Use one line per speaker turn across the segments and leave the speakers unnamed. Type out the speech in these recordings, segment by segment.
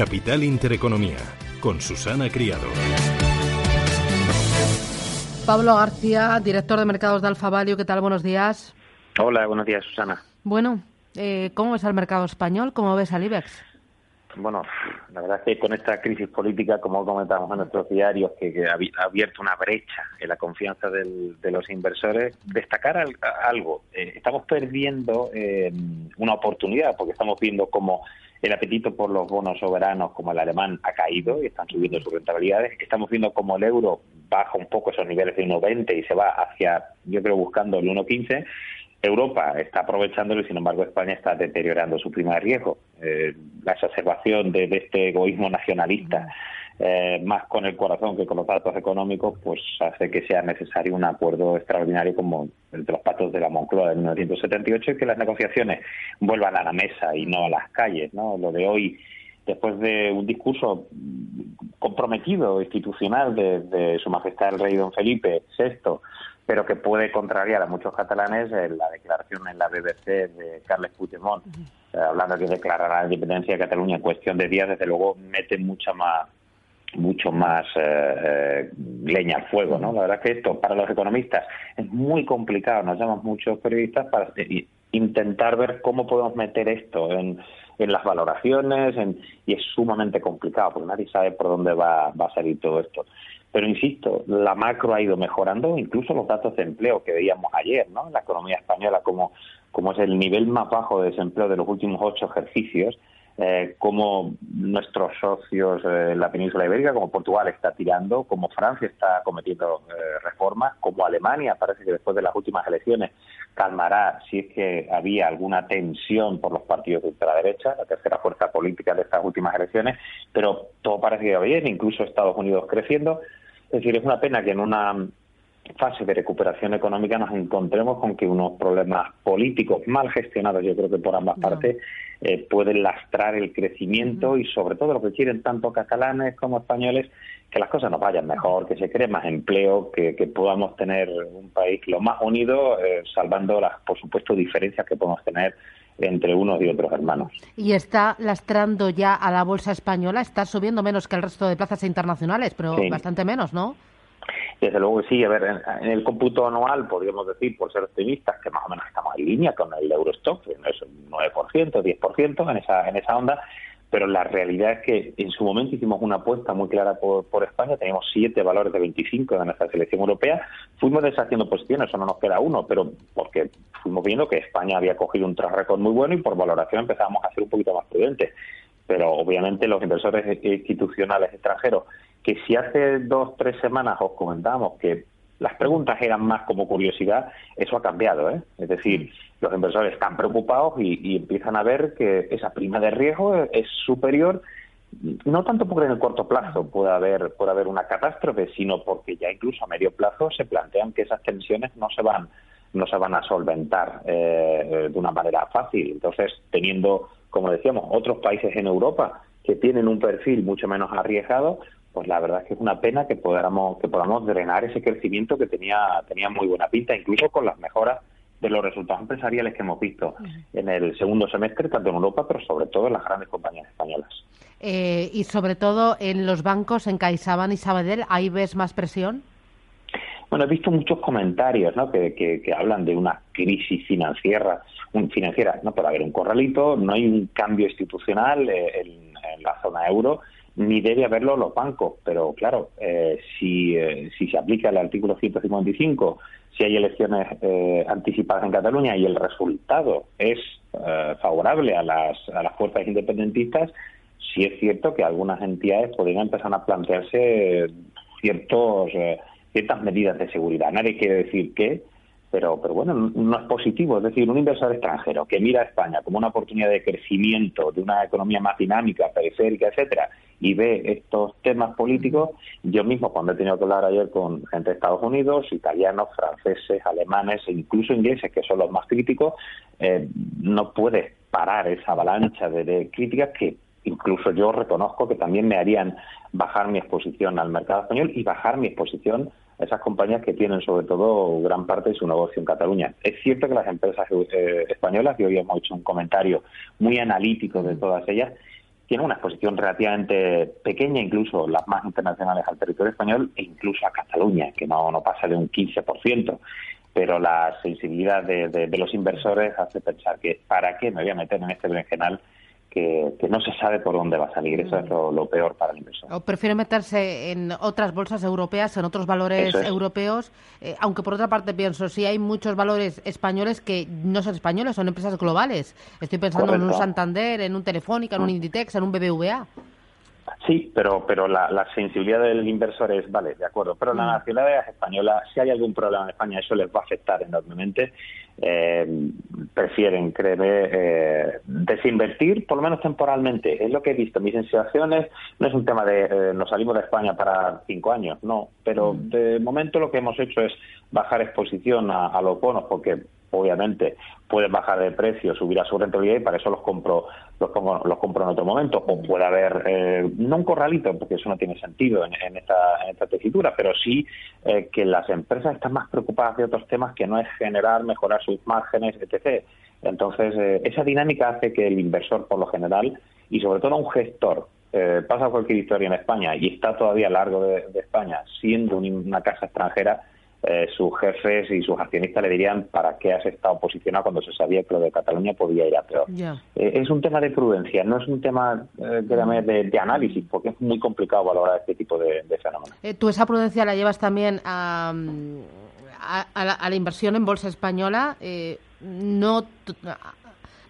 Capital Intereconomía, con Susana Criado.
Pablo García, director de mercados de Alfa Value. ¿Qué tal? Buenos días.
Hola, buenos días, Susana.
Bueno, eh, ¿cómo ves al mercado español? ¿Cómo ves al IBEX?
Bueno, la verdad es que con esta crisis política, como comentamos en nuestros diarios, que, ha abierto una brecha en la confianza de los inversores, destacar algo. Eh, estamos perdiendo eh, una oportunidad, porque estamos viendo cómo el apetito por los bonos soberanos, como el alemán, ha caído y están subiendo sus rentabilidades. Estamos viendo cómo el euro baja un poco esos niveles de 1,20 y se va hacia, yo creo, buscando el 1,15 Europa está aprovechándolo y, sin embargo, España está deteriorando su prima de riesgo. Eh, la exacerbación de, este egoísmo nacionalista, eh, más con el corazón que con los datos económicos, pues hace que sea necesario un acuerdo extraordinario como el de los pactos de la Moncloa de 1978 y que las negociaciones vuelvan a la mesa y no a las calles. ¿no? Lo de hoy después de un discurso comprometido institucional de, de, Su Majestad el Rey Don Felipe VI pero que puede contrariar a muchos catalanes la declaración en la BBC de Carles Puigdemont, eh, hablando de declarar la independencia de Cataluña en cuestión de días, desde luego mete mucha más mucho más eh, eh, leña al fuego, ¿no? La verdad es que esto para los economistas es muy complicado, nos llaman muchos periodistas para intentar ver cómo podemos meter esto en, en las valoraciones y es sumamente complicado porque nadie sabe por dónde va, va a salir todo esto. Pero insisto, la macro ha ido mejorando, incluso los datos de empleo que veíamos ayer, ¿no? En la economía española, como, como es el nivel más bajo de desempleo de los últimos ocho ejercicios, eh, como nuestros socios en la península ibérica, como Portugal está tirando, como Francia está cometiendo eh, reformas, como Alemania parece que después de las últimas elecciones calmará si es que había alguna tensión por los partidos de ultraderecha, la tercera fuerza política de estas últimas elecciones, pero todo parece que va bien, incluso Estados Unidos creciendo. Es decir, es una pena que en una fase de recuperación económica nos encontremos con que unos problemas políticos mal gestionados, yo creo que por ambas partes, eh, pueden lastrar el crecimiento y sobre todo lo que quieren tanto catalanes como españoles, que las cosas nos vayan mejor, que se cree más empleo, que, podamos tener un país lo más unido, eh, salvando las, por supuesto, diferencias que podemos tener entre unos y otros hermanos.
Y está lastrando ya a la bolsa española, está subiendo menos que el resto de plazas internacionales, pero bastante menos, ¿no?
Desde luego que sí, a ver, en, el cómputo anual podríamos decir, por ser optimistas, que más o menos estamos en línea con el Eurostock, es un 9%, 10% en esa, en esa onda, pero la realidad es que en su momento hicimos una apuesta muy clara por, por España, teníamos siete valores de 25 de nuestra selección europea, fuimos deshaciendo posiciones, eso no nos queda uno, pero porque fuimos viendo que España había cogido un track record muy bueno y por valoración empezamos a ser un poquito más prudentes. Pero obviamente los inversores institucionales extranjeros, que si hace dos, tres semanas os comentábamos que las preguntas eran más como curiosidad, eso ha cambiado. ¿eh? Es decir, los inversores están preocupados y, empiezan a ver que esa prima de riesgo es, superior, no tanto porque en el corto plazo pueda haber, pueda haber una catástrofe, sino porque ya incluso a medio plazo se plantean que esas tensiones no se van no se van a solventar eh, de una manera fácil. Entonces, teniendo, como decíamos, otros países en Europa que tienen un perfil mucho menos arriesgado, pues la verdad es que es una pena que podamos, que podamos drenar ese crecimiento que tenía, tenía muy buena pinta, incluso con las mejoras de los resultados empresariales que hemos visto en el segundo semestre, tanto en Europa, pero sobre todo en las grandes compañías españolas.
Eh, y sobre todo en los bancos, en CaixaBank y Sabadell, ¿ahí ves más presión?
Bueno, he visto muchos comentarios ¿no? que, que, hablan de una crisis financiera. Un, financiera no puede haber un corralito, no hay un cambio institucional eh, en, la zona euro ni debe haberlo los bancos. Pero claro, eh, si, eh, si se aplica el artículo 155, si hay elecciones eh, anticipadas en Cataluña y el resultado es favorable a las, a las fuerzas independentistas, sí es cierto que algunas entidades podrían empezar a plantearse ciertos, ciertas medidas de seguridad. Nadie quiere decir qué, pero, pero bueno, no es positivo. Es decir, un inversor extranjero que mira a España como una oportunidad de crecimiento, de una economía más dinámica, periférica, etcétera, y ve estos temas políticos, yo mismo cuando he tenido que hablar ayer con gente de Estados Unidos, italianos, franceses, alemanes e incluso ingleses, que son los más críticos, eh, no puedes parar esa avalancha de, críticas que incluso yo reconozco que también me harían bajar mi exposición al mercado español y bajar mi exposición a esas compañías que tienen sobre todo gran parte de su negocio en Cataluña. Es cierto que las empresas eh, españolas, y hoy hemos hecho un comentario muy analítico de todas ellas, tiene una exposición relativamente pequeña, incluso las más internacionales al territorio español e incluso a Cataluña, que no, no pasa de un 15%. Pero la sensibilidad de, de los inversores hace pensar que ¿para qué me voy a meter en este berenjenal que, no se sabe por dónde va a salir. Eso es lo, peor para el inversor.
O prefiere meterse en otras bolsas europeas, en otros valores europeos, eh, aunque por otra parte pienso, si hay muchos valores españoles que no son españoles, son empresas globales. Estoy pensando en un Santander, en un Telefónica, en un mm. Inditex, en un BBVA.
Sí, pero, pero la, sensibilidad del inversor es, vale, de acuerdo, pero la mm. nacionalidad española, si hay algún problema en España, eso les va a afectar enormemente. Eh, prefieren, créeme, eh, desinvertir, por lo menos temporalmente. Es lo que he visto. Mis sensaciones no es un tema de eh, nos salimos de España para cinco años, no. Pero de momento lo que hemos hecho es bajar exposición a, a los bonos, porque obviamente pueden bajar de precio, subir a su rentabilidad y para eso los compro los, los compro en otro momento. O puede haber, eh, no un corralito, porque eso no tiene sentido en, esta, en esta tesitura, pero sí eh, que las empresas están más preocupadas de otros temas que no es generar, mejorar sus márgenes, etc. Entonces, eh, esa dinámica hace que el inversor, por lo general, y sobre todo un gestor, pasa cualquier historia en España y está todavía a largo de, de España siendo una casa extranjera, eh, sus jefes y sus accionistas le dirían para qué has estado posicionado cuando se sabía que lo de Cataluña podía ir a peor. Eh, es un tema de prudencia, no es un tema eh, de, análisis, porque es muy complicado valorar este tipo de, fenómenos.
¿Tú esa prudencia la llevas también a, a, la, inversión en bolsa española? no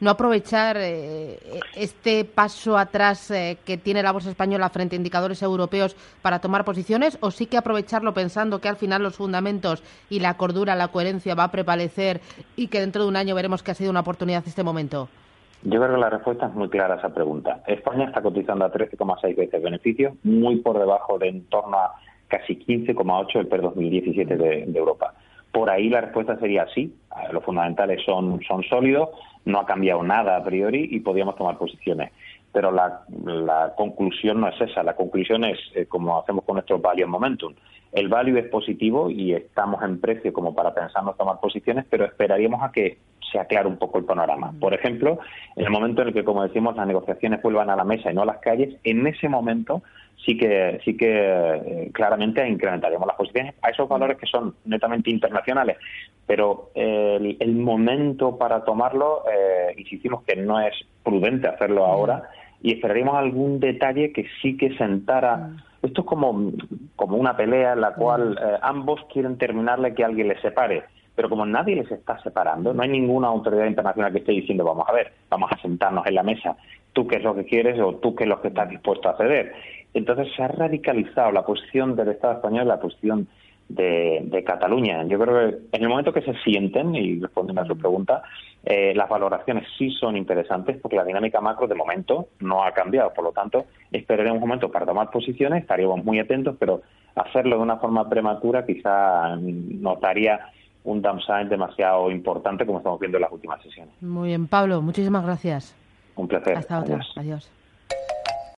no aprovechar eh, este paso atrás eh, que tiene la bolsa española frente a indicadores europeos para tomar posiciones o sí que aprovecharlo pensando que al final los fundamentos y la cordura, la coherencia va a prevalecer y que dentro de un año veremos que ha sido una oportunidad este momento?
Yo creo que la respuesta es muy clara a esa pregunta. España está cotizando a 13,6 veces beneficio, muy por debajo de en torno a casi 15,8 el PER 2017 de, de Europa. Por ahí la respuesta sería sí, los fundamentales son sólidos, no ha cambiado nada a priori y podíamos tomar posiciones. Pero la, la conclusión no es esa, la conclusión es, eh, como hacemos con nuestro value momentum, el value es positivo y estamos en precio como para pensarnos tomar posiciones, pero esperaríamos a que se aclare un poco el panorama. Por ejemplo, en el momento en el que, como decimos, las negociaciones vuelvan a la mesa y no a las calles, en ese momento sí que sí que eh, claramente incrementaríamos las posiciones a esos valores que son netamente internacionales. Pero eh, el, momento para tomarlo, eh, insistimos que no es prudente hacerlo ahora y esperaríamos algún detalle que sí que sentara esto es como, como una pelea en la cual eh, ambos quieren terminarle que alguien les separe. Pero como nadie les está separando, no hay ninguna autoridad internacional que esté diciendo, vamos a ver, vamos a sentarnos en la mesa, tú qué es lo que quieres o tú qué es lo que estás dispuesto a ceder. Entonces se ha radicalizado la posición del Estado español, la posición de, Cataluña. Yo creo que en el momento que se sienten, y respondiendo a su pregunta, eh, las valoraciones sí son interesantes porque la dinámica macro de momento no ha cambiado. Por lo tanto, esperaremos un momento para tomar posiciones, estaríamos muy atentos, pero hacerlo de una forma prematura quizá nos daría un downside demasiado importante como estamos viendo en las últimas sesiones.
Muy bien, Pablo, muchísimas gracias.
Un placer.
Hasta otra. Adiós.